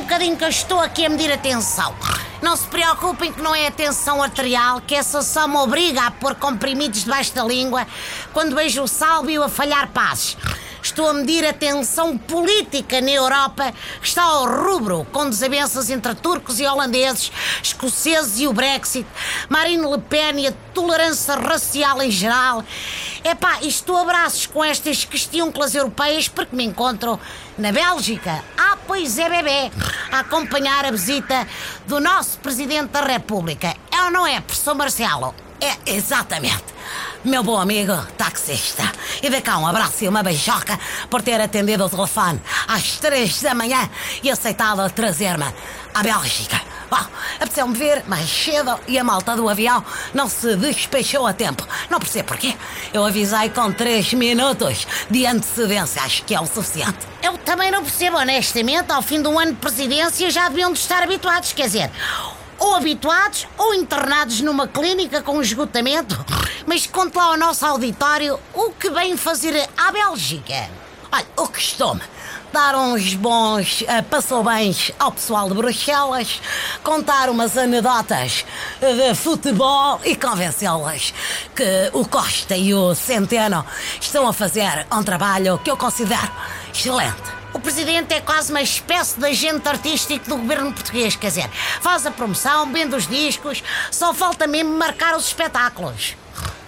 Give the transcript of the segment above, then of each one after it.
bocadinho que eu estou aqui a medir a tensão. Não se preocupem que não é a tensão arterial, que essa só me obriga a pôr comprimidos debaixo da língua quando vejo o Sálvio a falhar passes. Estou a medir a tensão política na Europa, que está ao rubro, com desavenças entre turcos e holandeses, escoceses e o Brexit, Marine Le Pen e a tolerância racial em geral. Epá, estou a braços com estas questões europeias porque me encontro na Bélgica. Ah, pois é, bebê, a acompanhar a visita do nosso Presidente da República. É ou não é, professor Marcelo? É, exatamente. Meu bom amigo taxista. E dê cá um abraço e uma beijoca por ter atendido o telefone às três da manhã e aceitado trazer-me à Bélgica. Bom, apeteceu-me vir mais cedo e a malta do avião não se despechou a tempo. Não percebo porquê. Eu avisei com três minutos de antecedência. Acho que é o suficiente. Eu também não percebo, honestamente. Ao fim de um ano de presidência já deviam de estar habituados. Quer dizer, ou habituados ou internados numa clínica com esgotamento. Mas conte lá ao nosso auditório o que vem fazer à Bélgica. Olha, o costume. Dar uns bons uh, passou-bens ao pessoal de Bruxelas, contar umas anedotas de futebol e convencê-las que o Costa e o Centeno estão a fazer um trabalho que eu considero excelente. O presidente é quase uma espécie de agente artístico do governo português, quer dizer, faz a promoção, vende os discos, só falta mesmo marcar os espetáculos.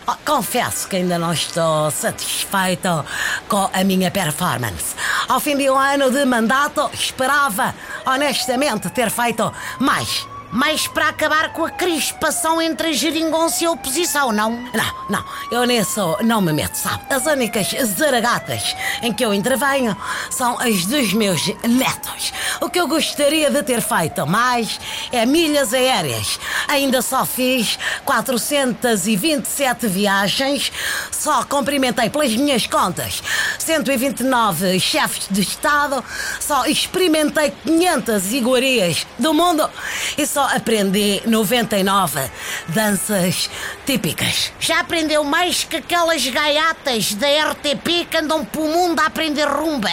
Oh, confesso que ainda não estou satisfeito com a minha performance. Ao fim de um ano de mandato, esperava honestamente ter feito mais mas para acabar com a crispação entre a geringonça e a oposição, não? Não, não, eu nisso não me meto, sabe? As únicas zaragatas em que eu intervenho são as dos meus netos. O que eu gostaria de ter feito mais é milhas aéreas. Ainda só fiz 427 viagens, só cumprimentei pelas minhas contas 129 chefes de Estado, só experimentei 500 iguarias do mundo e só aprendi 99 danças típicas. Já aprendeu mais que aquelas gaiatas da RTP que andam pelo mundo a aprender rumba.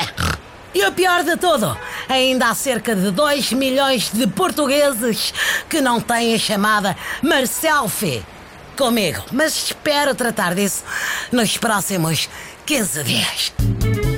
E o pior de tudo, ainda há cerca de 2 milhões de portugueses que não têm a chamada Marcelfie comigo. Mas espero tratar disso nos próximos 15 dias.